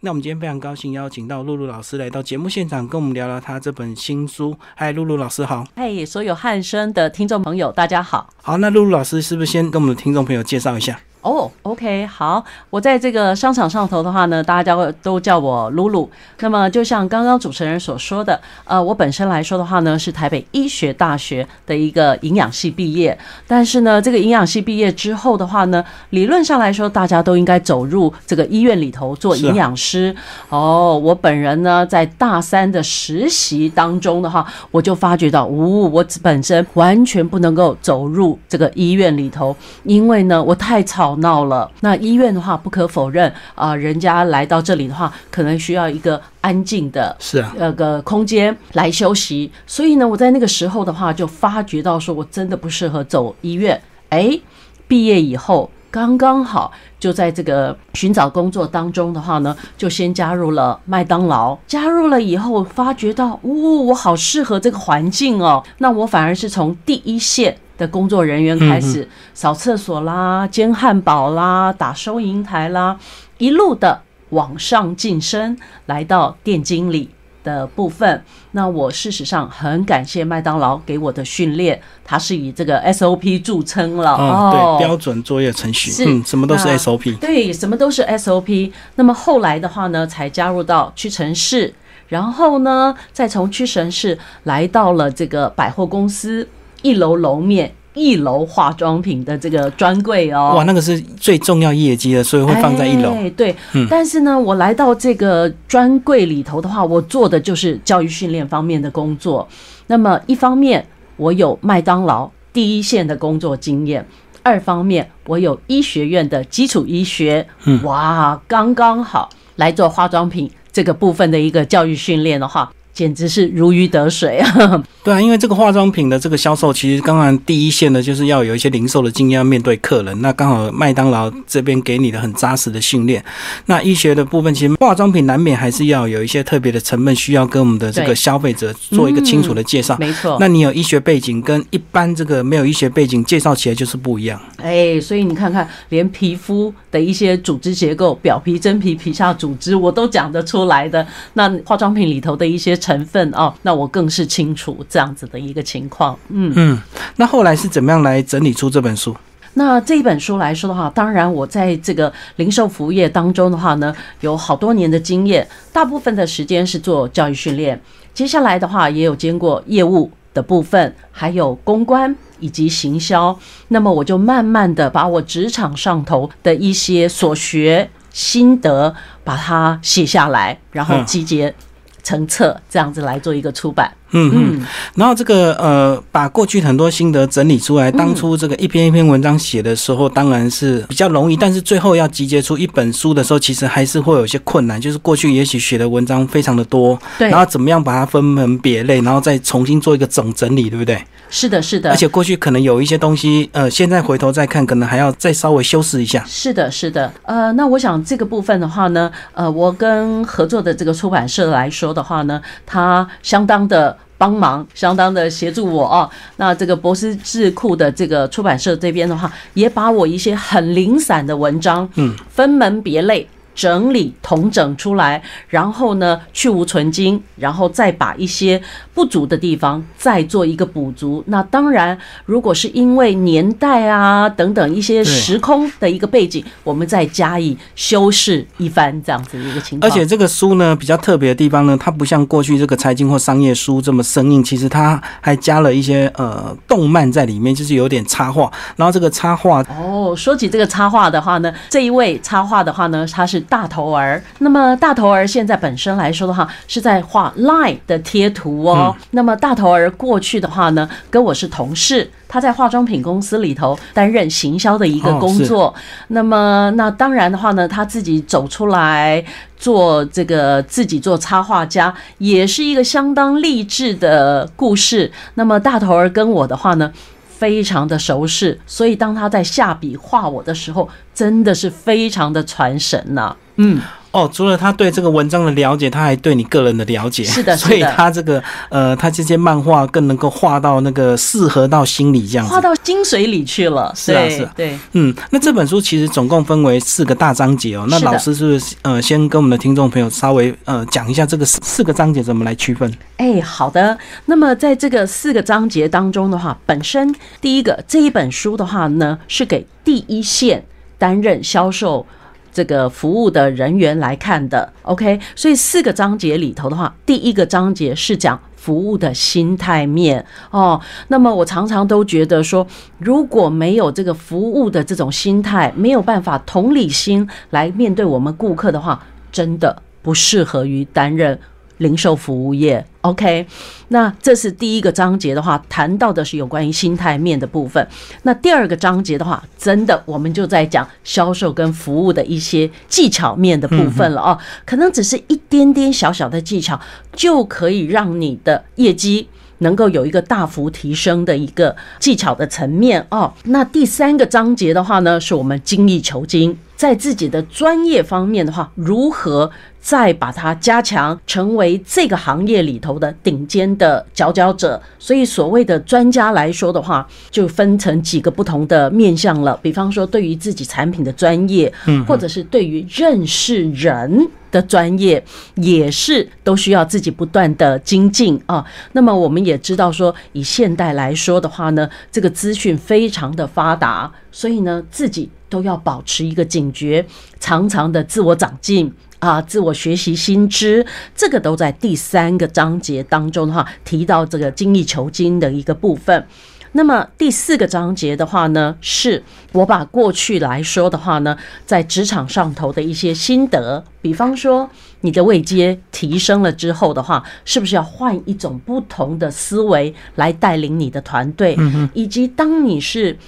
那我们今天非常高兴邀请到露露老师来到节目现场，跟我们聊聊她这本新书。嗨，露露老师好。嗨，所有汉声的听众朋友，大家好。好，那露露老师是不是先跟我们的听众朋友介绍一下？哦，OK，好，我在这个商场上头的话呢，大家会都叫我露露。那么就像刚刚主持人所说的，呃，我本身来说的话呢，是台北医学大学的一个营养系毕业。但是呢，这个营养系毕业之后的话呢，理论上来说，大家都应该走入这个医院里头做营养师。哦，我本人呢，在大三的实习当中的话，我就发觉到，呜，我本身完全不能够走入这个医院里头，因为呢，我太吵。闹了，那医院的话不可否认啊，人家来到这里的话，可能需要一个安静的，是啊，那个空间来休息。所以呢，我在那个时候的话，就发觉到说我真的不适合走医院。哎，毕业以后刚刚好就在这个寻找工作当中的话呢，就先加入了麦当劳。加入了以后，发觉到，哦，我好适合这个环境哦。那我反而是从第一线。的工作人员开始扫厕所啦、煎汉堡啦、打收银台啦，一路的往上晋升，来到店经理的部分。那我事实上很感谢麦当劳给我的训练，它是以这个 SOP 著称了哦，对，标准作业程序，嗯，什么都是 SOP，对，什么都是 SOP。那么后来的话呢，才加入到屈臣氏，然后呢，再从屈臣氏来到了这个百货公司。一楼楼面，一楼化妆品的这个专柜哦，哇，那个是最重要业绩的，所以会放在一楼。对，但是呢，我来到这个专柜里头的话，我做的就是教育训练方面的工作。那么一方面，我有麦当劳第一线的工作经验；二方面，我有医学院的基础医学。嗯，哇，刚刚好来做化妆品这个部分的一个教育训练的话。简直是如鱼得水啊！对啊，因为这个化妆品的这个销售，其实刚刚第一线的就是要有一些零售的经验，要面对客人。那刚好麦当劳这边给你的很扎实的训练。那医学的部分，其实化妆品难免还是要有一些特别的成本，需要跟我们的这个消费者做一个清楚的介绍。没错。那你有医学背景，跟一般这个没有医学背景介绍起来就是不一样。哎，所以你看看，连皮肤的一些组织结构，表皮、真皮、皮下组织，我都讲得出来的。那化妆品里头的一些。成分哦，那我更是清楚这样子的一个情况。嗯嗯，那后来是怎么样来整理出这本书？那这一本书来说的话，当然我在这个零售服务业当中的话呢，有好多年的经验，大部分的时间是做教育训练。接下来的话，也有兼过业务的部分，还有公关以及行销。那么我就慢慢的把我职场上头的一些所学心得，把它写下来，然后集结。成册这样子来做一个出版。嗯嗯，然后这个呃，把过去很多心得整理出来。当初这个一篇一篇文章写的时候，当然是比较容易，但是最后要集结出一本书的时候，其实还是会有些困难。就是过去也许写的文章非常的多，对，然后怎么样把它分门别类，然后再重新做一个总整理，对不对？是的，是的。而且过去可能有一些东西，呃，现在回头再看，可能还要再稍微修饰一下。是的，是的。呃，那我想这个部分的话呢，呃，我跟合作的这个出版社来说的话呢，它相当的。帮忙相当的协助我啊，那这个博思智库的这个出版社这边的话，也把我一些很零散的文章，嗯，分门别类。整理统整出来，然后呢去无存精，然后再把一些不足的地方再做一个补足。那当然，如果是因为年代啊等等一些时空的一个背景，我们再加以修饰一番这样子的一个情况。而且这个书呢比较特别的地方呢，它不像过去这个财经或商业书这么生硬，其实它还加了一些呃动漫在里面，就是有点插画。然后这个插画哦，说起这个插画的话呢，这一位插画的话呢，他是。大头儿，那么大头儿现在本身来说的话，是在画 Line 的贴图哦。那么大头儿过去的话呢，跟我是同事，他在化妆品公司里头担任行销的一个工作。那么那当然的话呢，他自己走出来做这个自己做插画家，也是一个相当励志的故事。那么大头儿跟我的话呢？非常的熟识，所以当他在下笔画我的时候，真的是非常的传神呐。嗯。哦，除了他对这个文章的了解，他还对你个人的了解。是的，所以他这个呃，他这些漫画更能够画到那个适合到心里这样子，画到精髓里去了。是啊，是啊，对，嗯，那这本书其实总共分为四个大章节哦。那老师是不是呃，先跟我们的听众朋友稍微呃讲一下这个四四个章节怎么来区分？哎，好的。那么在这个四个章节当中的话，本身第一个这一本书的话呢，是给第一线担任销售。这个服务的人员来看的，OK，所以四个章节里头的话，第一个章节是讲服务的心态面哦。那么我常常都觉得说，如果没有这个服务的这种心态，没有办法同理心来面对我们顾客的话，真的不适合于担任。零售服务业，OK，那这是第一个章节的话，谈到的是有关于心态面的部分。那第二个章节的话，真的我们就在讲销售跟服务的一些技巧面的部分了哦，可能只是一点点小小的技巧，就可以让你的业绩能够有一个大幅提升的一个技巧的层面哦。那第三个章节的话呢，是我们精益求精，在自己的专业方面的话，如何？再把它加强，成为这个行业里头的顶尖的佼佼者。所以，所谓的专家来说的话，就分成几个不同的面向了。比方说，对于自己产品的专业，嗯，或者是对于认识人的专业，也是都需要自己不断的精进啊。那么，我们也知道说，以现代来说的话呢，这个资讯非常的发达，所以呢，自己都要保持一个警觉，常常的自我长进。啊，自我学习新知，这个都在第三个章节当中的话提到这个精益求精的一个部分。那么第四个章节的话呢，是我把过去来说的话呢，在职场上头的一些心得，比方说你的位阶提升了之后的话，是不是要换一种不同的思维来带领你的团队？以及当你是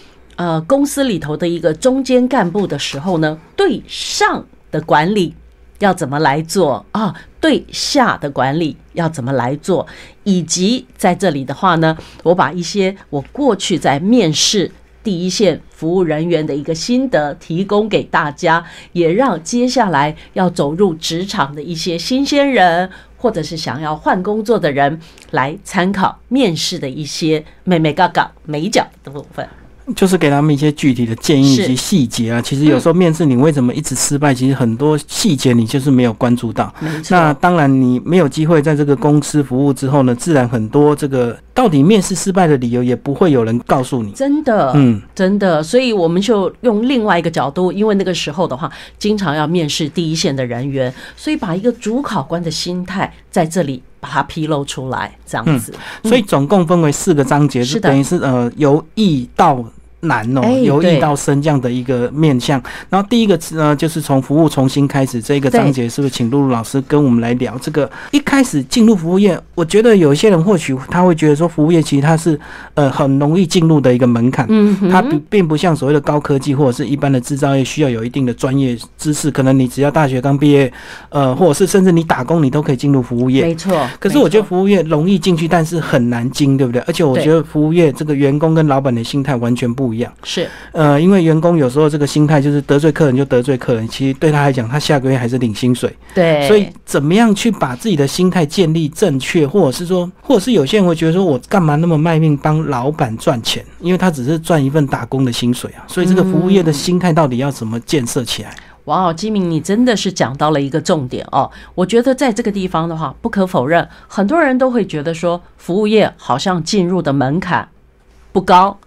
呃公司里头的一个中间干部的时候呢，对上的管理。要怎么来做啊？对下的管理要怎么来做？以及在这里的话呢，我把一些我过去在面试第一线服务人员的一个心得提供给大家，也让接下来要走入职场的一些新鲜人，或者是想要换工作的人来参考面试的一些美美嘎嘎美角的部分。就是给他们一些具体的建议以及细节啊。其实有时候面试你为什么一直失败？其实很多细节你就是没有关注到。那当然，你没有机会在这个公司服务之后呢，自然很多这个到底面试失败的理由也不会有人告诉你。真的，嗯，真的。所以我们就用另外一个角度，因为那个时候的话，经常要面试第一线的人员，所以把一个主考官的心态在这里把它披露出来，这样子。所以总共分为四个章节，是等于是呃由易到。难哦，由易到深这样的一个面向。然后第一个呢，就是从服务重新开始这个章节，是不是请露露老师跟我们来聊这个？一开始进入服务业，我觉得有一些人或许他会觉得说，服务业其实它是呃很容易进入的一个门槛，嗯，它并并不像所谓的高科技或者是一般的制造业需要有一定的专业知识，可能你只要大学刚毕业，呃，或者是甚至你打工，你都可以进入服务业。没错。可是我觉得服务业容易进去，但是很难进，对不对？而且我觉得服务业这个员工跟老板的心态完全不。不一样是，呃，因为员工有时候这个心态就是得罪客人就得罪客人，其实对他来讲，他下个月还是领薪水。对，所以怎么样去把自己的心态建立正确，或者是说，或者是有些人会觉得说，我干嘛那么卖命帮老板赚钱？因为他只是赚一份打工的薪水啊。所以这个服务业的心态到底要怎么建设起来？哇哦，金明，你真的是讲到了一个重点哦。我觉得在这个地方的话，不可否认，很多人都会觉得说，服务业好像进入的门槛不高。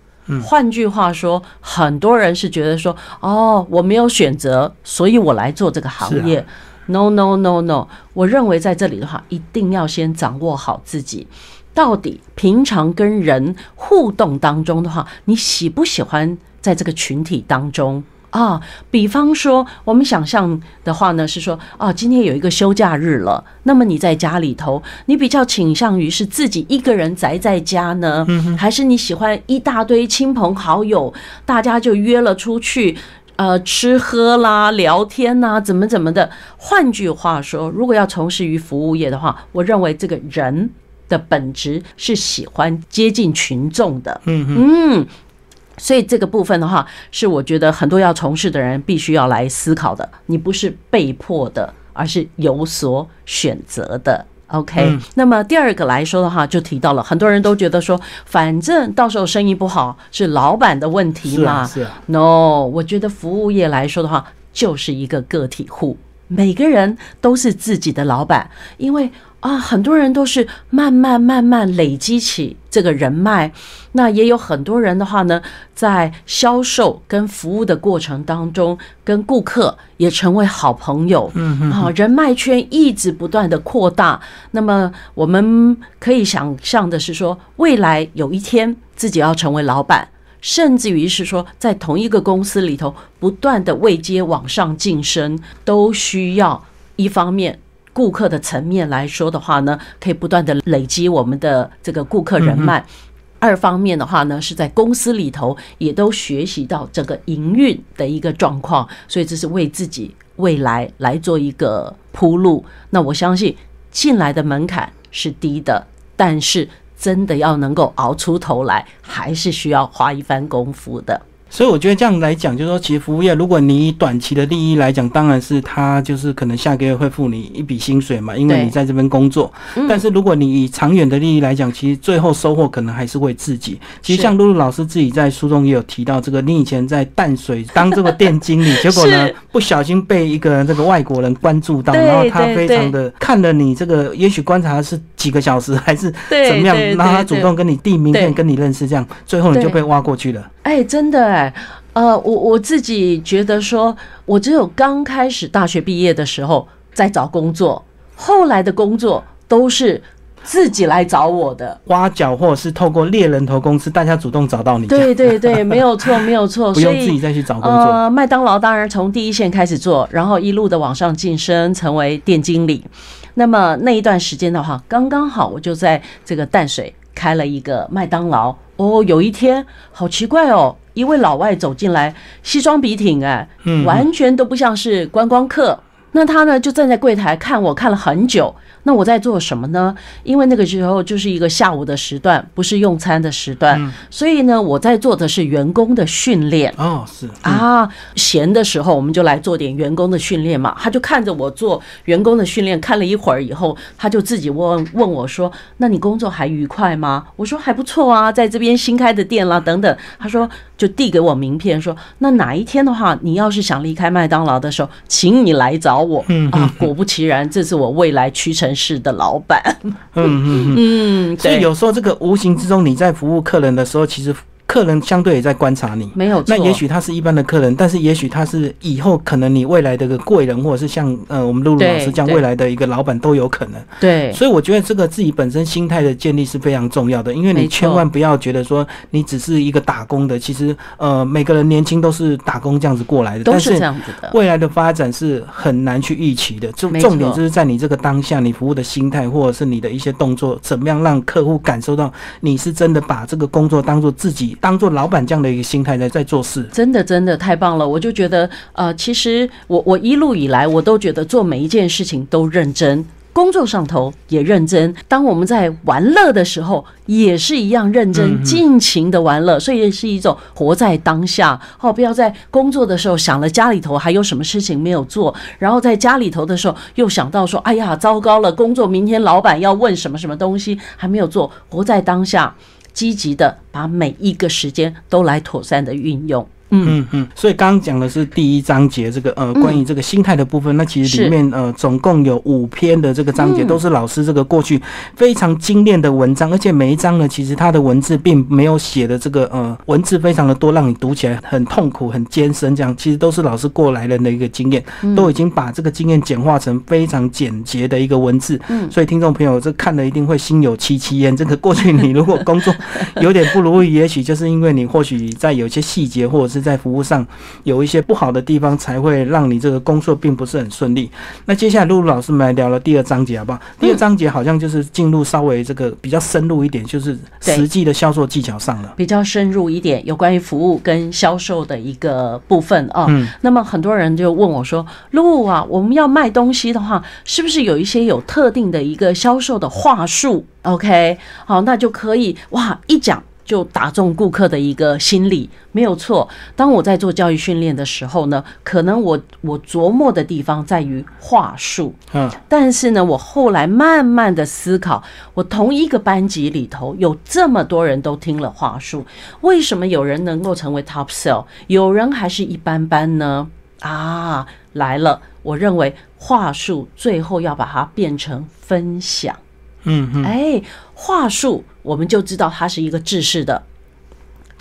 换句话说，很多人是觉得说，哦，我没有选择，所以我来做这个行业。No No No No，我认为在这里的话，一定要先掌握好自己，到底平常跟人互动当中的话，你喜不喜欢在这个群体当中？啊，比方说，我们想象的话呢，是说，哦，今天有一个休假日了，那么你在家里头，你比较倾向于是自己一个人宅在家呢，还是你喜欢一大堆亲朋好友，大家就约了出去，呃，吃喝啦、聊天呐，怎么怎么的？换句话说，如果要从事于服务业的话，我认为这个人的本质是喜欢接近群众的。嗯嗯。所以这个部分的话，是我觉得很多要从事的人必须要来思考的。你不是被迫的而是有所选择的。OK，、嗯那么第二个来说的话，就提到了很多人都觉得说，反正到时候生意不好是老板的问题嘛。是啊，是啊，No，我觉得服务业来说的话，就是一个个体户，每个人都是自己的老板，因为啊，很多人都是慢慢慢慢累积起这个人脉，那也有很多人的话呢，在销售跟服务的过程当中，跟顾客也成为好朋友，嗯啊，人脉圈一直不断的扩大。那么我们可以想象的是说，未来有一天自己要成为老板。甚至于是说，在同一个公司里头不断的位阶往上晋升，都需要一方面顾客的层面来说的话呢，可以不断的累积我们的这个顾客人脉。二方面的话呢，是在公司里头也都学习到整个营运的一个状况，所以这是为自己未来来做一个铺路。那我相信进来的门槛是低的，但是真的要能够熬出头来，还是需要花一番功夫的。所以我觉得这样来讲，就是说，其实服务业，如果你以短期的利益来讲，当然是他就是可能下个月会付你一笔薪水嘛，因为你在这边工作。嗯。但是如果你以长远的利益来讲，其实最后收获可能还是为自己。其实像露露老师自己在书中也有提到，这个你以前在淡水当这个店经理，结果呢不小心被一个这个外国人关注到，然后他非常的看了你这个，也许观察是几个小时还是怎么样，然后他主动跟你递名片，跟你认识，这样最后你就被挖过去了。哎，真的哎，呃，我我自己觉得说，我只有刚开始大学毕业的时候在找工作，后来的工作都是自己来找我的。挖角或者是透过猎人头公司，大家主动找到你，对对对，没有错，没有错。不用自己再去找工作。呃，麦当劳当然从第一线开始做，然后一路的往上晋升，成为店经理。那么那一段时间的话，刚刚好我就在这个淡水开了一个麦当劳。哦，有一天好奇怪哦，一位老外走进来，西装笔挺，哎，嗯完全都不像是观光客。那他呢就站在柜台看我看了很久。那我在做什么呢？因为那个时候就是一个下午的时段，不是用餐的时段，所以呢我在做的是员工的训练。哦，是啊，闲的时候我们就来做点员工的训练嘛。他就看着我做员工的训练，看了一会儿以后，他就自己问问我说：“那你工作还愉快吗？”我说：“还不错啊，在这边新开的店啦，等等。”他说就递给我名片说：“那哪一天的话，你要是想离开麦当劳的时候，请你来找我。”嗯啊，果不其然，这是我未来屈臣氏的老板。嗯嗯 嗯。所以有时候这个无形之中，你在服务客人的时候，其实客人相对也在观察你。没有错。那也许他是一般的客人，但是也许他是以后可能你未来的个贵人，或者是像呃我们露露老师这样未来的一个老板都有可能。对所以我觉得这个自己本身心态的建立是非常重要的，因为你千万不要觉得说你只是一个打工的，其实呃每个人年轻都是打工这样子过来的，都是但是这样子的。未来的发展是很难去预期的，重重点就是在你这个当下，你服务的心态或者是你的一些动作，怎么样让客户感受到你是真的把这个工作当做自己，当做老板这样的一个心态在在做事。真的真的太棒了！我就觉得，呃，其实我我一路以来，我都觉得做每一件事情都认真。工作上头也认真，当我们在玩乐的时候也是一样认真，尽情的玩乐，所以是一种活在当下。哦，不要在工作的时候想了家里头还有什么事情没有做，然后在家里头的时候又想到说，哎呀，糟糕了，工作明天老板要问什么什么东西还没有做，活在当下，积极的把每一个时间都来妥善的运用。嗯。嗯，所以刚刚讲的是第一章节这个呃关于这个心态的部分，那其实里面呃总共有五篇的这个章节嗯都是老师这个过去非常精炼的文章，而且每一章呢其实他的文字并没有写的这个呃文字非常的多，让你读起来很痛苦、很艰深，这样其实都是老师过来人的一个经验，都已经把这个经验简化成非常简洁的一个文字，嗯。所以听众朋友这看了一定会心有戚戚焉。这个过去你如果工作有点不如意，也许就是因为你或许在有些细节或者是在服务上有一些不好的地方，才会让你这个工作并不是很顺利。那接下来露露老师们来聊聊第二章节好不好？第二章节好像就是进入稍微这个比较深入一点，就是实际的销售技巧上了。比较深入一点，有关于服务跟销售的一个部分啊。嗯那么很多人就问我说：“露露啊，我们要卖东西的话，是不是有一些有特定的一个销售的话术？OK，好，那就可以哇，一讲就打中顾客的一个心理，没有错。当我在做教育训练的时候呢，可能我我琢磨的地方在于话术，嗯，但是呢，我后来慢慢的思考，我同一个班级里头有这么多人都听了话术，为什么有人能够成为 top sell，有人还是一般般呢？啊，来了，我认为话术最后要把它变成分享。嗯嗯，哎，话术我们就知道它是一个制式的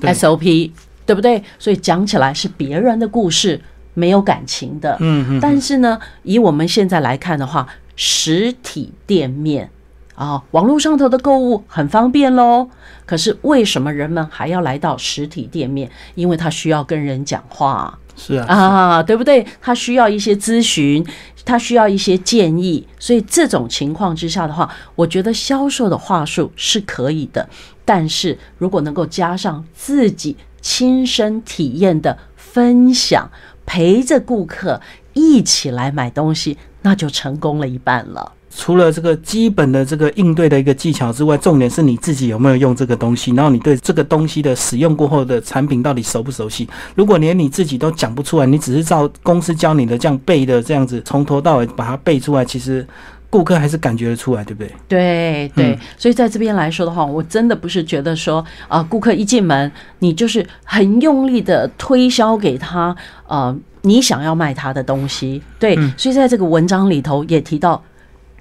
SOP，对不对？所以讲起来是别人的故事，没有感情的。嗯嗯，但是呢，以我们现在来看的话，实体店面啊，网络上头的购物很方便喽。可是为什么人们还要来到实体店面？因为他需要跟人讲话。是啊，啊，对不对？他需要一些咨询，他需要一些建议，所以这种情况之下的话，我觉得销售的话术是可以的，但是如果能够加上自己亲身体验的分享，陪着顾客一起来买东西，那就成功了一半了。除了这个基本的这个应对的一个技巧之外，重点是你自己有没有用这个东西，然后你对这个东西的使用过后的产品到底熟不熟悉。如果连你自己都讲不出来，你只是照公司教你的这样背的这样子从头到尾把它背出来，其实顾客还是感觉得出来，对不对？对对，嗯所以在这边来说的话，我真的不是觉得说啊、顾客一进门，你就是很用力的推销给他，呃，你想要卖他的东西。对，所以在这个文章里头也提到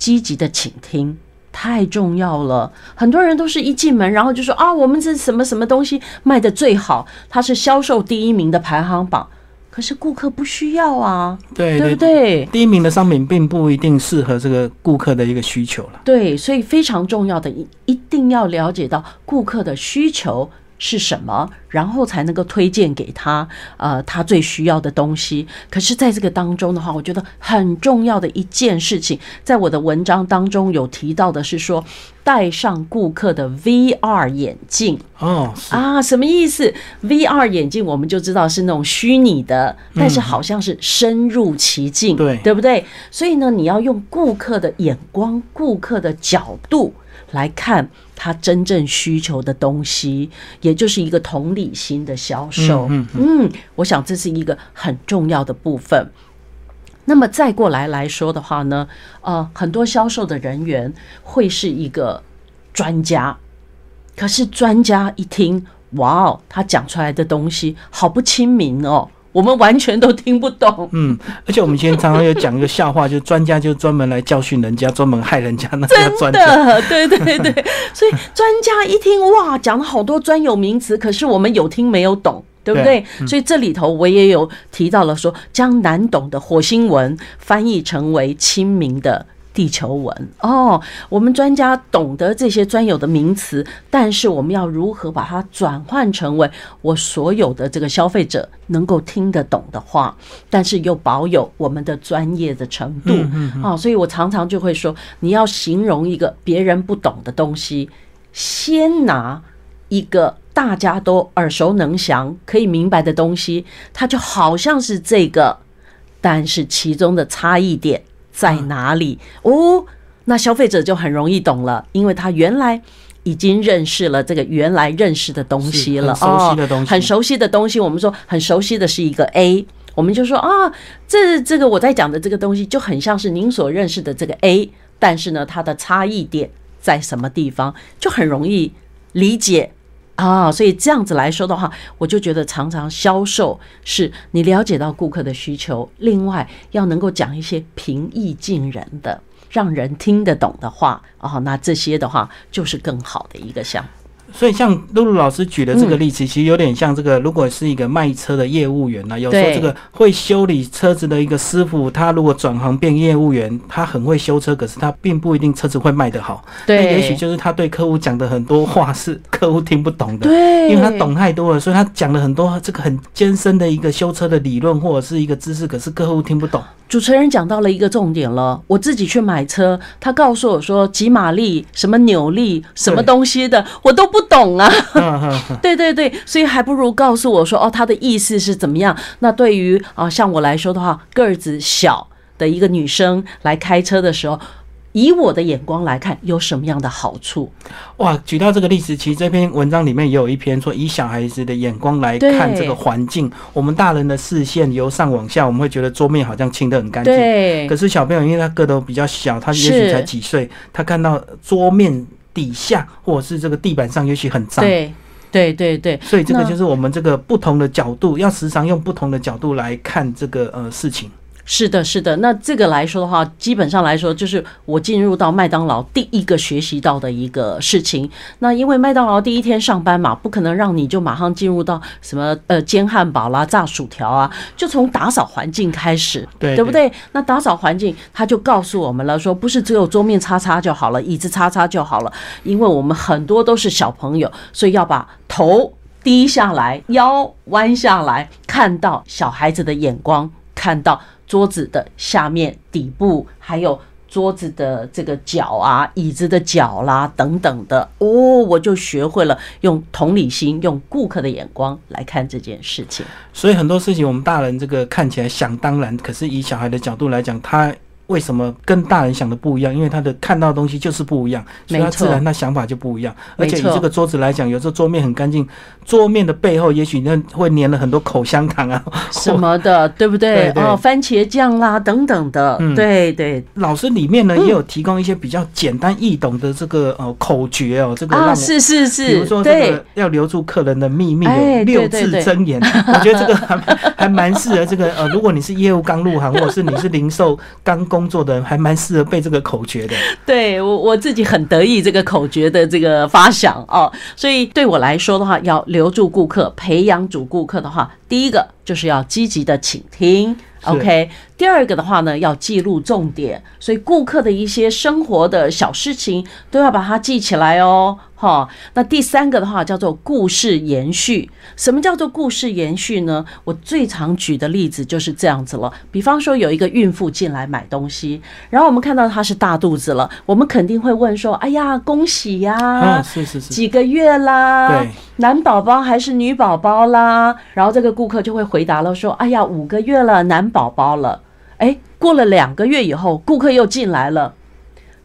积极的倾听。太重要了，很多人都是一进门，然后就说啊，我们这什么什么东西卖的最好，它是销售第一名的排行榜。可是顾客不需要啊，对对不对？第一名的商品并不一定适合这个顾客的一个需求了。对，所以非常重要的，一一定要了解到顾客的需求是什么，然后才能够推荐给他，呃，他最需要的东西。可是，在这个当中的话，我觉得很重要的一件事情，在我的文章当中有提到的是说，戴上顾客的 VR 眼镜。哦，啊，什么意思？VR 眼镜我们就知道是那种虚拟的，但是好像是深入其境，对对不对？所以呢，你要用顾客的眼光、顾客的角度来看他真正需求的东西，也就是一个同理心的销售。嗯嗯，我想这是一个很重要的部分。那么再过来来说的话呢，呃，很多销售的人员会是一个专家，可是专家一听，哇哦，他讲出来的东西好不亲民哦，我们完全都听不懂。嗯，而且我们今天常常有讲一个笑话，就是专家就专门来教训人家，专门害人家，那叫专家。的，对对对，所以专家一听，哇，讲了好多专有名词，可是我们有听没有懂。对不对？所以这里头我也有提到了说，将难懂的火星文翻译成为亲民的地球文哦。我们专家懂得这些专有的名词，但是我们要如何把它转换成为我所有的这个消费者能够听得懂的话，但是又保有我们的专业的程度啊、所以我常常就会说，你要形容一个别人不懂的东西，先拿一个大家都耳熟能详、可以明白的东西，它就好像是这个，但是其中的差异点在哪里？哦，那消费者就很容易懂了，因为他原来。已经认识了这个原来认识的东西了，是很熟悉的东西哦，很熟悉的东西。我们说很熟悉的是一个 A，我们就说啊，这这个我在讲的这个东西就很像是您所认识的这个 A，但是呢，它的差异点在什么地方，就很容易理解啊。所以这样子来说的话，我就觉得常常销售是你了解到顾客的需求，另外要能够讲一些平易近人的。让人听得懂的话，啊，那这些的话就是更好的一个项目。所以像露露老师举的这个例子，其实有点像这个，如果是一个卖车的业务员呢、有时候这个会修理车子的一个师傅，他如果转行变业务员，他很会修车，可是他并不一定车子会卖得好。那对，也许就是他对客户讲的很多话是 客户听不懂的。对，因为他懂太多了，所以他讲了很多这个很艰深的一个修车的理论或者是一个知识，可是客户听不懂。主持人讲到了一个重点了，我自己去买车，他告诉我说几马力、什么扭力、什么东西的，我都不懂啊。对对对，所以还不如告诉我说，哦，他的意思是怎么样？那对于啊、像我来说的话，个子小的一个女生来开车的时候。以我的眼光来看，有什么样的好处？哇，举到这个例子，其实这篇文章里面也有一篇说，以小孩子的眼光来看这个环境，我们大人的视线由上往下，我们会觉得桌面好像清得很干净。对。可是小朋友因为他个头比较小，他也许才几岁，他看到桌面底下或者是这个地板上，也许很脏。对。对对对。所以这个就是我们这个不同的角度，要时常用不同的角度来看这个呃事情。是的，是的。那这个来说的话，基本上来说，就是我进入到麦当劳第一个学习到的一个事情。那因为麦当劳第一天上班嘛，不可能让你就马上进入到什么呃煎汉堡啦、炸薯条啊，就从打扫环境开始，对对不对？那打扫环境，他就告诉我们了，说不是只有桌面擦擦就好了，椅子擦擦就好了，因为我们很多都是小朋友，所以要把头低下来，腰弯下来，看到小孩子的眼光，看到。桌子的下面、底部，还有桌子的这个脚啊、椅子的脚啦等等的哦，我就学会了用同理心、用顾客的眼光来看这件事情。所以很多事情我们大人这个看起来想当然，可是以小孩的角度来讲，他。为什么跟大人想的不一样？因为他的看到的东西就是不一样，所以他自然他想法就不一样。而且以这个桌子来讲，有时候桌面很干净，桌面的背后也许那会粘了很多口香糖啊 什么的，对不对？哦，番茄酱啦等等的。对对。老师里面呢也有提供一些比较简单易懂的这个呃口诀哦，这个啊是是是，比如说这个要留住客人的秘密的六字真言，我觉得这个还还蛮适合这个呃，如果你是业务刚入行，或者是你是零售刚工。工作的人还蛮适合背这个口诀的，对我我自己很得意这个口诀的这个发想哦，所以对我来说的话，要留住顾客、培养主顾客的话，第一个就是要积极的倾听。OK，第二个的话呢，要记录重点，所以顾客的一些生活的小事情都要把它记起来哦。哈，那第三个的话叫做故事延续。什么叫做故事延续呢？我最常举的例子就是这样子了。比方说有一个孕妇进来买东西，然后我们看到她是大肚子了，我们肯定会问说：“哎呀，恭喜呀！是是是，几个月啦？对，男宝宝还是女宝宝啦？”然后这个顾客就会回答了说：“哎呀，五个月了，男宝宝了。”哎，过了两个月以后，顾客又进来了。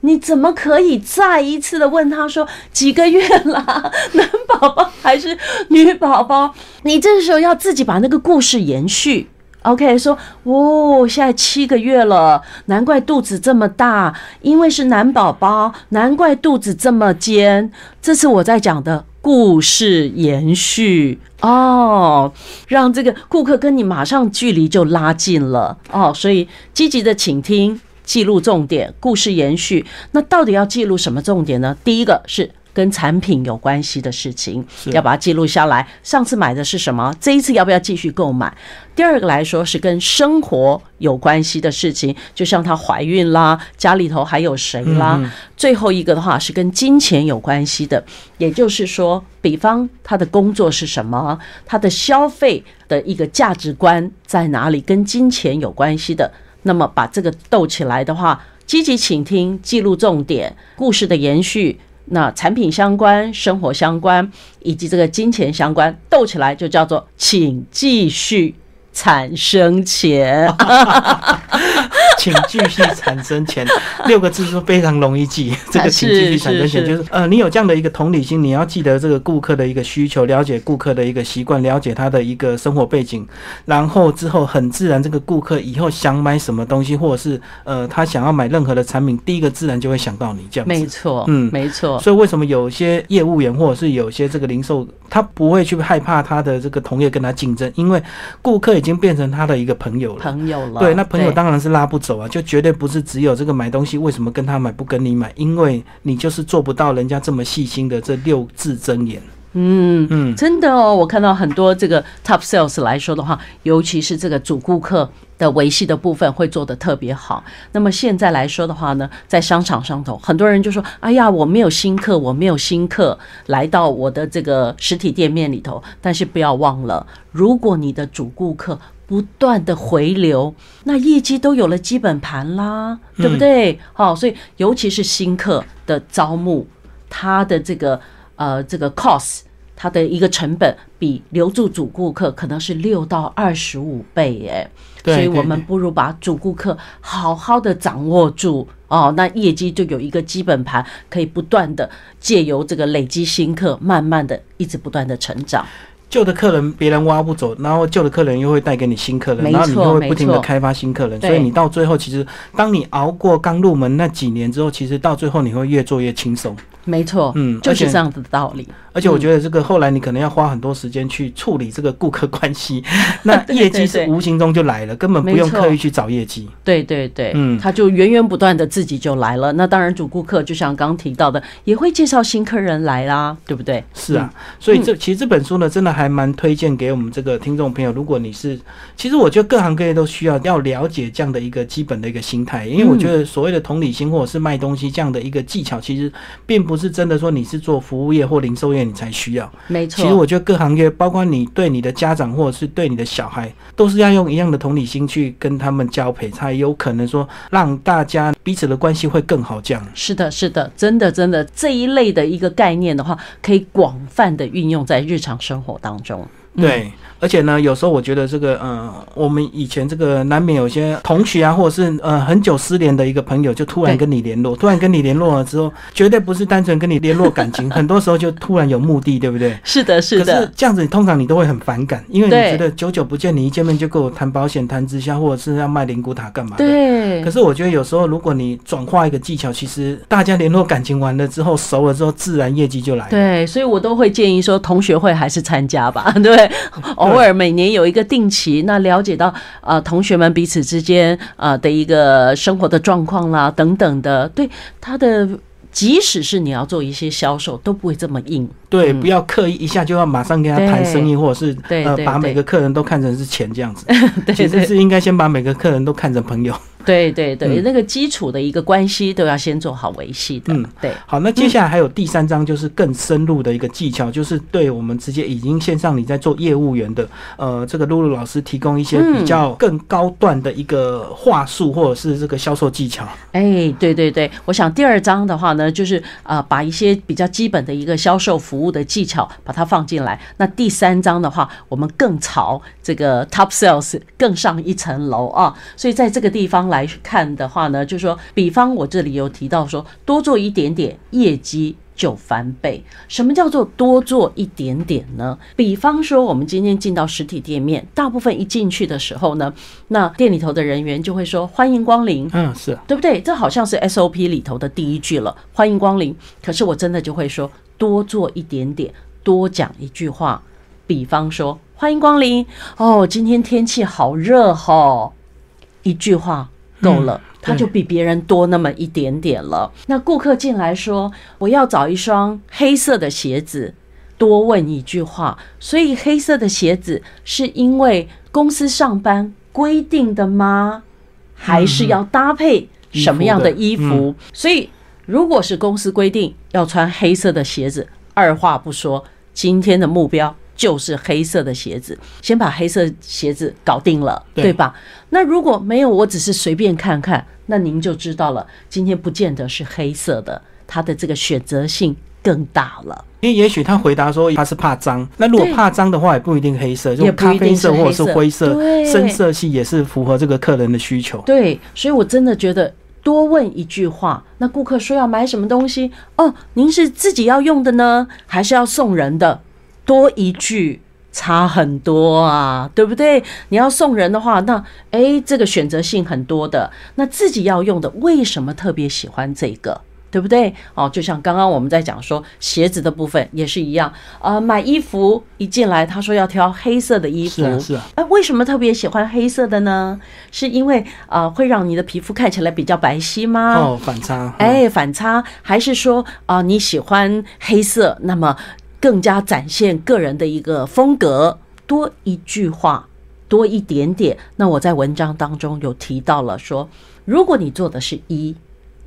你怎么可以再一次的问他说几个月了，男宝宝还是女宝宝？你这时候要自己把那个故事延续。OK，说哦，现在七个月了，难怪肚子这么大，因为是男宝宝，难怪肚子这么尖。这是我在讲的故事延续哦，让这个顾客跟你马上距离就拉近了哦，所以积极的倾听。记录重点，故事延续。那到底要记录什么重点呢？第一个是跟产品有关系的事情，要把它记录下来。上次买的是什么？这一次要不要继续购买？第二个来说是跟生活有关系的事情，就像她怀孕啦，家里头还有谁啦。最后一个的话是跟金钱有关系的，也就是说，比方她的工作是什么，她的消费的一个价值观在哪里，跟金钱有关系的。那么把这个斗起来的话，积极倾听，记录重点，故事的延续，那产品相关、生活相关以及这个金钱相关，斗起来就叫做请继续产生钱。请继续产生钱，六个字是非常容易记。这个请继续产生钱，就是呃，你有这样的一个同理心，你要记得这个顾客的一个需求，了解顾客的一个习惯，了解他的一个生活背景，然后之后很自然，这个顾客以后想买什么东西，或者是呃，他想要买任何的产品，第一个自然就会想到你这样子。没错，嗯，没错。所以为什么有些业务员或者是有些这个零售，他不会去害怕他的这个同业跟他竞争，因为顾客已经变成他的一个朋友了。朋友了，对，那朋友当然是拉不走。啊，就绝对不是只有这个买东西，为什么跟他买不跟你买？因为你就是做不到人家这么细心的这六字真言。嗯嗯，真的哦，我看到很多这个 top sales 来说的话，尤其是这个主顾客的维系的部分会做的特别好。那么现在来说的话呢，在商场上头，很多人就说：“哎呀，我没有新客，我没有新客来到我的这个实体店面里头。”但是不要忘了，如果你的主顾客。不断的回流，那业绩都有了基本盘啦，对不对？好，所以尤其是新客的招募，它的这个呃这个 cost 它的一个成本比留住主顾客可能是六到二十五倍耶。所以我们不如把主顾客好好的掌握住哦，那业绩就有一个基本盘，可以不断的借由这个累积新客，慢慢的一直不断的成长。旧的客人别人挖不走，然后旧的客人又会带给你新客人，然后你又会不停的开发新客人，所以你到最后，其实当你熬过刚入门那几年之后，其实到最后你会越做越轻松。没错，嗯就是这样子的道理。而且我觉得这个后来你可能要花很多时间去处理这个顾客关系，那业绩是无形中就来了，根本不用刻意去找业绩。对对对，嗯他就源源不断的自己就来了。那当然，主顾客就像刚刚提到的，也会介绍新客人来啦，对不对？是啊，所以这其实这本书呢，真的还蛮推荐给我们这个听众朋友。如果你是，其实我觉得各行各业都需要要了解这样的一个基本的一个心态，因为我觉得所谓的同理心或者是卖东西这样的一个技巧，其实并不是真的说你是做服务业或零售业你才需要。没错。其实我觉得各行业，包括你对你的家长或者是对你的小孩，都是要用一样的同理心去跟他们交配，才有可能说让大家彼此的关系会更好。这样。是的，是的，真的，真的这一类的一个概念的话，可以广泛的运用在日常生活当中。嗯对，而且呢，有时候我觉得这个，呃，我们以前这个难免有些同学啊，或者是呃很久失联的一个朋友，就突然跟你联络，突然跟你联络了之后，绝对不是单纯跟你联络感情，很多时候就突然有目的，对不对？是的，是的可是的，这样子，你通常你都会很反感，因为你觉得久久不见，你一见面就跟我谈保险、谈直销，或者是要卖灵骨塔干嘛的？对可，是我觉得有时候，如果你转化一个技巧，其实大家联络感情完了之后，熟了之后，自然业绩就来了。对，所以我都会建议说，同学会还是参加吧，对 不对？偶尔每年有一个定期，那了解到呃同学们彼此之间呃的一个生活的状况啦等等的，对他的。即使是你要做一些销售，都不会这么硬。对，不要刻意一下就要马上跟他谈生意，或者是呃把每个客人都看成是钱这样子。对其实是应该先把每个客人都看成朋友。对对对，嗯那个基础的一个关系都要先做好维系的。嗯对，好，那接下来还有第三章，就是更深入的一个技巧，就是对我们直接已经线上你在做业务员的，呃，这个露露老师提供一些比较更高段的一个话术，或者是这个销售技巧。哎，对对对，我想第二章的话呢，就是呃，把一些比较基本的一个销售服务的技巧把它放进来。那第三章的话，我们更朝这个 top sales 更上一层楼啊。所以在这个地方来看的话呢，就是说，比方我这里有提到说，多做一点点业绩。就翻倍。什么叫做多做一点点呢？比方说，我们今天进到实体店面，大部分一进去的时候呢，那店里头的人员就会说：“欢迎光临。”嗯，是啊，对不对？这好像是 SOP 里头的第一句了，欢迎光临。可是我真的就会说，多做一点点，多讲一句话。比方说，欢迎光临。哦，今天天气好热哦，一句话够了。它就比别人多那么一点点了。那顾客进来说：“我要找一双黑色的鞋子。”多问一句话，所以黑色的鞋子是因为公司上班规定的吗？还是要搭配什么样的衣服？所以如果是公司规定要穿黑色的鞋子，二话不说，今天的目标就是黑色的鞋子，先把黑色鞋子搞定了，对对吧？那如果没有，我只是随便看看，那您就知道了，今天不见得是黑色的，它的这个选择性更大了。因为也许他回答说他是怕脏，那如果怕脏的话，也不一定黑色，就咖啡色或者是灰色、深色系也是符合这个客人的需求。对，所以我真的觉得多问一句话。那顾客说要买什么东西，哦，您是自己要用的呢，还是要送人的？多一句差很多啊，对不对？你要送人的话，那诶，这个选择性很多的。那自己要用的，为什么特别喜欢这个？对不对？哦，就像刚刚我们在讲说鞋子的部分也是一样，呃，买衣服一进来，他说要挑黑色的衣服，是啊，是啊，哎、为什么特别喜欢黑色的呢？是因为啊、呃会让你的皮肤看起来比较白皙吗？哦，反差，嗯，哎，反差，还是说啊、你喜欢黑色，那么更加展现个人的一个风格？多一句话，多一点点。那我在文章当中有提到了说，如果你做的是一，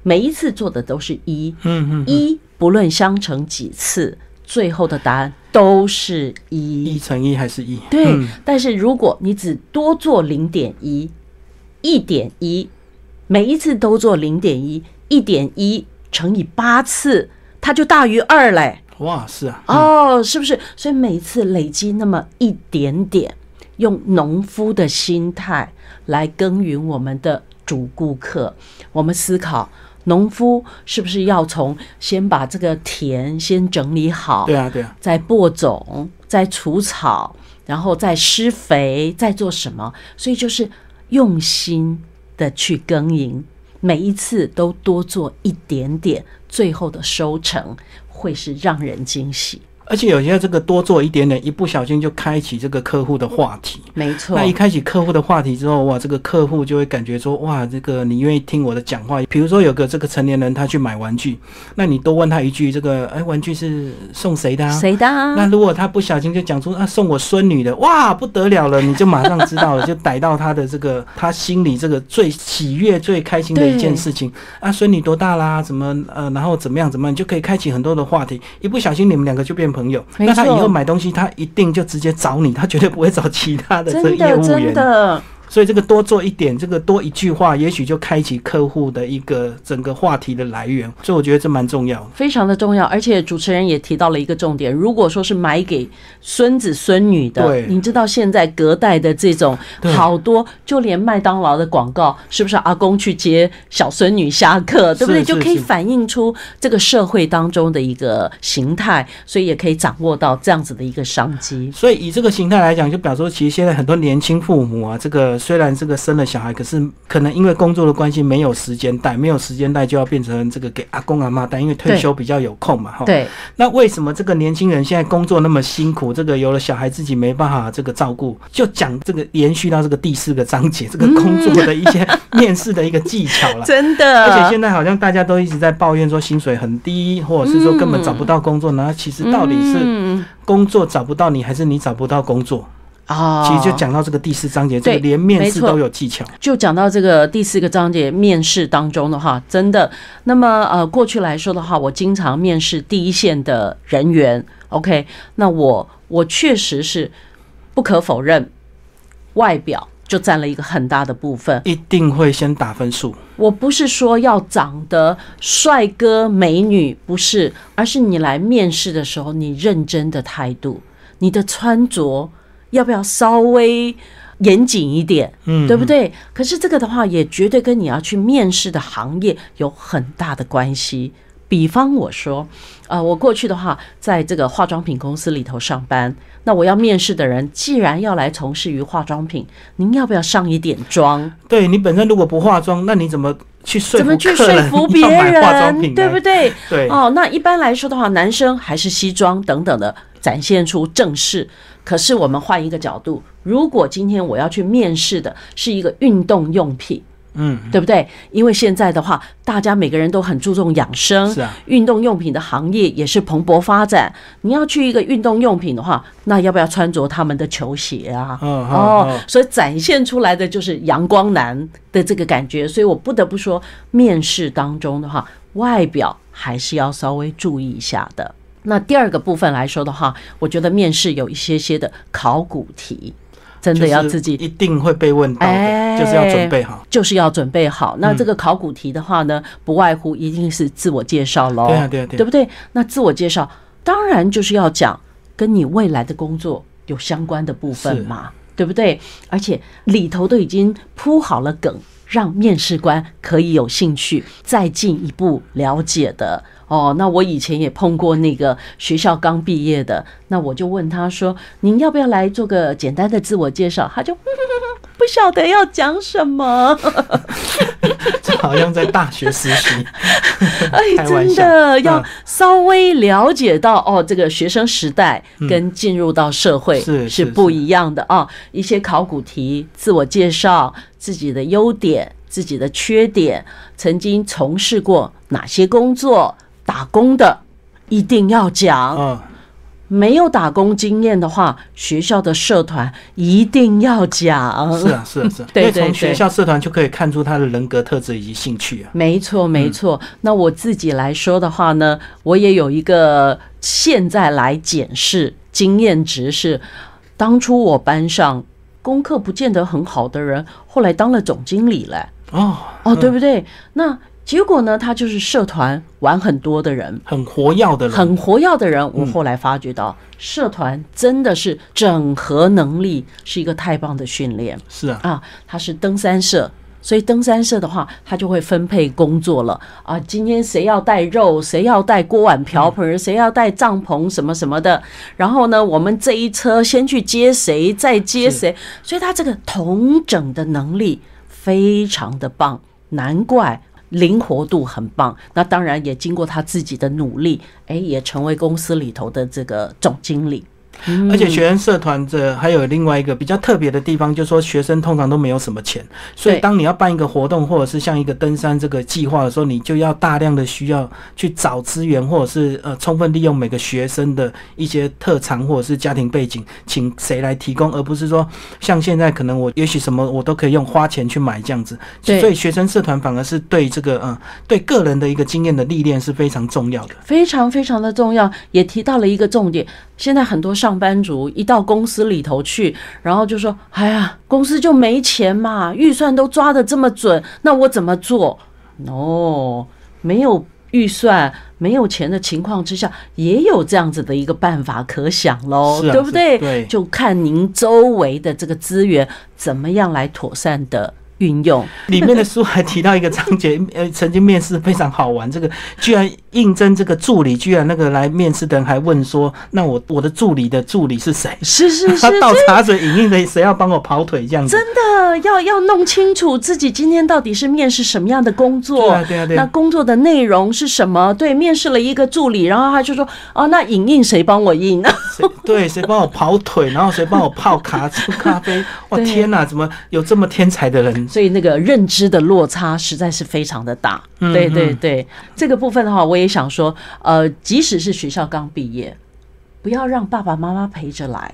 每一次做的都是一，嗯嗯，一不论相乘几次，最后的答案都是一一乘一还是一？对，嗯但是如果你只多做零点一、一点一，每一次都做零点一、一点一乘以八次，它就大于二嘞。哇，是啊，哦，是不是？所以每一次累积那么一点点，用农夫的心态来耕耘我们的主顾客，我们思考。农夫是不是要从先把这个田先整理好？对啊，对啊，再播种，再除草，然后再施肥，再做什么？所以就是用心的去耕耘，每一次都多做一点点，最后的收成会是让人惊喜。而且有些这个多做一点点，一不小心就开启这个客户的话题。没错，那一开启客户的话题之后，哇，这个客户就会感觉说，哇，这个你愿意听我的讲话。比如说有个这个成年人他去买玩具，那你多问他一句，这个哎，玩具是送谁的？谁的？那如果他不小心就讲出啊，送我孙女的，哇，不得了了，你就马上知道了，就逮到他的这个他心里这个最喜悦、最开心的一件事情啊，孙女多大啦？怎么呃，然后怎么样？怎么样？你就可以开启很多的话题。一不小心你们两个就变朋友，那他以后买东西，他一定就直接找你，他绝对不会找其他的这个业务员。所以这个多做一点，这个多一句话，也许就开启客户的一个整个话题的来源。所以我觉得这蛮重要，非常的重要。而且主持人也提到了一个重点：如果说是买给孙子孙女的，你知道现在隔代的这种好多，就连麦当劳的广告，是不是阿公去接小孙女下课，对不对？就可以反映出这个社会当中的一个形态，所以也可以掌握到这样子的一个商机。所以以这个形态来讲，就表示说，其实现在很多年轻父母啊，这个。虽然这个生了小孩，可是可能因为工作的关系没有时间带，没有时间带就要变成这个给阿公阿妈带，因为退休比较有空嘛，哈。对。那为什么这个年轻人现在工作那么辛苦？这个有了小孩自己没办法这个照顾，就讲这个延续到这个第四个章节，这个工作的一些面试的一个技巧了。真的。而且现在好像大家都一直在抱怨说薪水很低，或者是说根本找不到工作，那其实到底是工作找不到你，还是你找不到工作？啊，其实就讲到这个第四章节，这个连面试都有技巧。就讲到这个第四个章节面试当中的话，真的，那么呃，过去来说的话，我经常面试第一线的人员。OK，那我我确实是不可否认，外表就占了一个很大的部分，一定会先打分数。我不是说要长得帅哥美女，不是，而是你来面试的时候，你认真的态度，你的穿着。要不要稍微严谨一点？嗯，对不对？可是这个的话，也绝对跟你要去面试的行业有很大的关系。比方我说，呃，我过去的话，在这个化妆品公司里头上班，那我要面试的人，既然要来从事于化妆品，您要不要上一点妆？对你本身如果不化妆，那你怎么去说服？怎么去说服 别人？对不对？对。哦，那一般来说的话，男生还是西装等等的，展现出正式。可是我们换一个角度，如果今天我要去面试的是一个运动用品，嗯，对不对？因为现在的话，大家每个人都很注重养生，是啊，运动用品的行业也是蓬勃发展。你要去一个运动用品的话，那要不要穿着他们的球鞋啊？哦，所以展现出来的就是阳光男的这个感觉。所以我不得不说，面试当中的话，外表还是要稍微注意一下的。那第二个部分来说的话，我觉得面试有一些些的考古题，真的要自己一定会被问到的，就是要准备好，就是要准备好。那这个考古题的话呢，不外乎一定是自我介绍喽，对啊对啊对，对不对？那自我介绍当然就是要讲跟你未来的工作有相关的部分嘛，对不对？而且里头都已经铺好了梗，让面试官可以有兴趣再进一步了解的。哦，那我以前也碰过那个学校刚毕业的，那我就问他说：“您要不要来做个简单的自我介绍？”他就 不晓得要讲什么，这好像在大学实习。哎，真的要稍微了解到哦，这个学生时代跟进入到社会是是不一样的啊。一些考古题，自我介绍，自己的优点，自己的缺点，曾经从事过哪些工作。打工的一定要讲，没有打工经验的话，学校的社团一定要讲。是啊，是啊，是。因为从学校社团就可以看出他的人格特质以及兴趣啊。没错，没错。那我自己来说的话呢，我也有一个现在来检视经验值是，当初我班上功课不见得很好的人，后来当了总经理了。哦哦，对不对？那。结果呢，他就是社团玩很多的人，很活跃的人，很活跃的人。我后来发觉到，社团真的是整合能力是一个太棒的训练是啊，啊！他是登山社。所以登山社的话，他就会分配工作了啊。今天谁要带肉，谁要带锅碗瓢盆，谁要带帐篷什么什么的。然后呢，我们这一车先去接谁，再接谁。所以他这个同整的能力非常的棒，难怪灵活度很棒。那当然也经过他自己的努力，哎，也成为公司里头的这个总经理。而且学生社团这还有另外一个比较特别的地方，就是说学生通常都没有什么钱，所以当你要办一个活动，或者是像一个登山这个计划的时候，你就要大量的需要去找资源，或者是呃充分利用每个学生的一些特长或者是家庭背景，请谁来提供，而不是说像现在可能我也许什么我都可以用花钱去买这样子。对所以学生社团反而是对这个嗯对个人的一个经验的历练是非常重要的。非常非常的重要，也提到了一个重点。现在很多上班族一到公司里头去，然后就说：“哎呀，公司就没钱嘛，预算都抓得这么准，那我怎么做？”no，没有预算、没有钱的情况之下，也有这样子的一个办法可想喽，啊对不对？对就看您周围的这个资源怎么样来妥善的运用。里面的书还提到一个章节，呃，曾经面试非常好玩，这个居然应征这个助理，居然那个来面试的人还问说，那我我的助理的助理是谁？是是 是他，倒茶水影印的，谁要帮我跑腿这样子？真的要要弄清楚自己今天到底是面试什么样的工作，对啊对啊对啊那工作的内容是什么？对，面试了一个助理，然后他就说：“哦，那影印谁帮我印？谁对，谁帮我跑腿，然后谁帮我泡咖出咖啡？哇，天哪，怎么有这么天才的人？所以那个认知的落差实在是非常的大。嗯对对嗯对，这个部分的话，我也想说，呃，即使是学校刚毕业，不要让爸爸妈妈陪着来。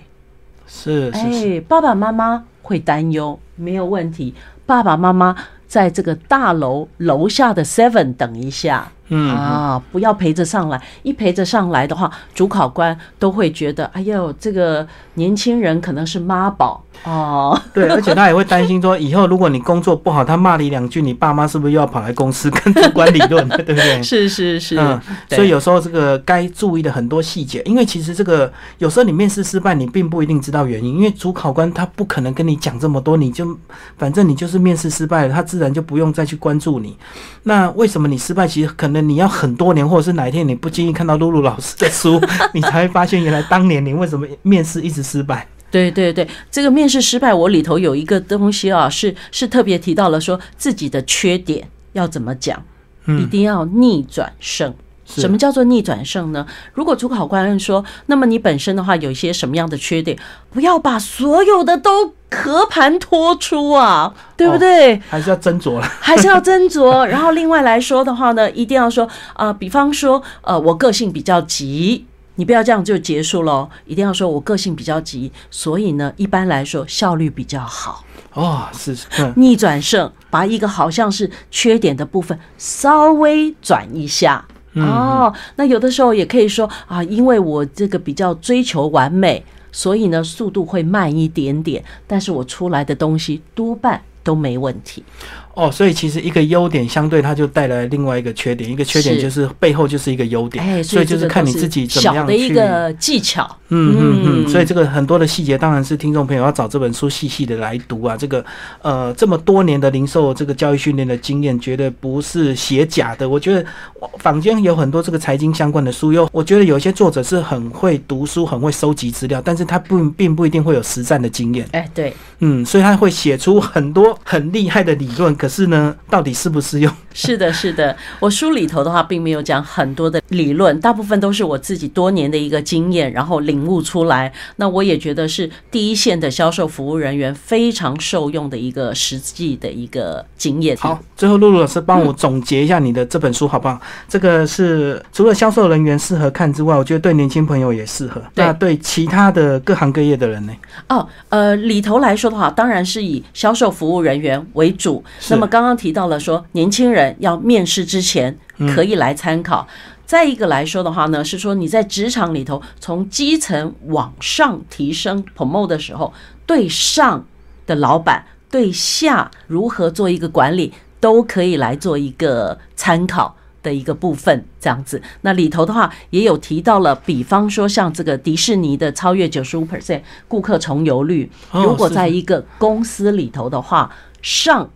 是是是，哎，爸爸妈妈会担忧，没有问题。爸爸妈妈在这个大楼楼下的 Seven 等一下。嗯，啊，不要陪着上来，一陪着上来的话，主考官都会觉得，哎呦，这个年轻人可能是妈宝哦。对，而且他也会担心说，以后如果你工作不好，他骂你两句，你爸妈是不是又要跑来公司跟主管理论，对不对？是是是，嗯，所以有时候这个该注意的很多细节，因为其实这个有时候你面试失败，你并不一定知道原因，因为主考官他不可能跟你讲这么多，你就反正你就是面试失败了，他自然就不用再去关注你。那为什么你失败？其实可能你要很多年，或者是哪一天你不经意看到露露老师的书，你才会发现原来当年你为什么面试一直失败。对对对，这个面试失败，我里头有一个东西啊，是是特别提到了说自己的缺点要怎么讲，一定要逆转胜。是什么叫做逆转胜呢？如果主考官说，那么你本身的话有一些什么样的缺点，不要把所有的都和盘托出啊，对不对？还是要斟酌了。还是要斟酌。然后另外来说的话呢，一定要说啊、比方说，呃，我个性比较急。你不要这样就结束喽，一定要说我个性比较急，所以呢，一般来说效率比较好。哦，是是，嗯，逆转胜，把一个好像是缺点的部分稍微转一下。哦，那有的时候也可以说啊，因为我这个比较追求完美，所以呢速度会慢一点点，但是我出来的东西多半都没问题。哦，所以其实一个优点相对它就带来另外一个缺点，一个缺点就是背后就是一个优点，哎，所以就是看你自己怎么样的一去。个技巧。嗯嗯嗯，嗯所以这个很多的细节当然是听众朋友要找这本书细细的来读啊。这个呃这么多年的零售这个教育训练的经验，绝对不是写假的。我觉得坊间有很多这个财经相关的书，又我觉得有些作者是很会读书、很会收集资料，但是他不并不一定会有实战的经验。哎，对，嗯，所以他会写出很多很厉害的理论，可是呢，到底适不适用？是的，是的。我书里头的话，并没有讲很多的理论，大部分都是我自己多年的一个经验，然后领悟出来。那我也觉得是第一线的销售服务人员非常受用的一个实际的一个经验。好，最后露露老师帮我总结一下你的这本书好不好？这个是除了销售人员适合看之外，我觉得对年轻朋友也适合。对那对其他的各行各业的人呢？哦，呃，里头来说的话，当然是以销售服务人员为主。是那么刚刚提到了说，年轻人要面试之前可以来参考。再一个来说的话呢，是说你在职场里头从基层往上提升 promote 的时候，对上的老板对下如何做一个管理。都可以来做一个参考。的一个部分，这样子，那里头的话也有提到了，比方说像这个迪士尼的超越九十五 percent 顾客重游率，如果在一个公司里头的话，上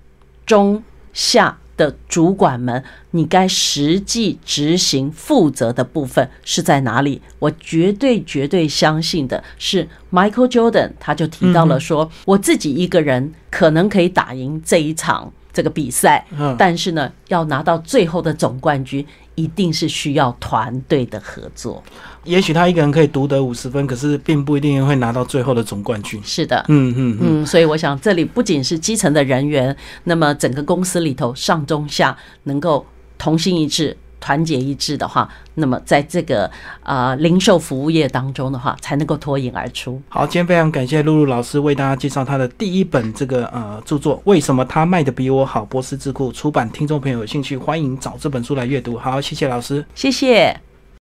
中下的主管们，你该实际执行负责的部分是在哪里？我绝对绝对相信的是，Michael Jordan 他就提到了说，我自己一个人可能可以打赢这一场。这个比赛，但是呢，要拿到最后的总冠军，一定是需要团队的合作。也许他一个人可以独得五十分，可是并不一定会拿到最后的总冠军。是的，嗯嗯嗯，所以我想，这里不仅是基层的人员，那么整个公司里头上中下能够同心一致。团结一致的话，那么在这个啊零售服务业当中的话，才能够脱颖而出。好，今天非常感谢露露老师为大家介绍他的第一本这个呃著作，为什么他卖的比我好？波斯智库出版，听众朋友有兴趣欢迎找这本书来阅读。好，谢谢老师，谢谢。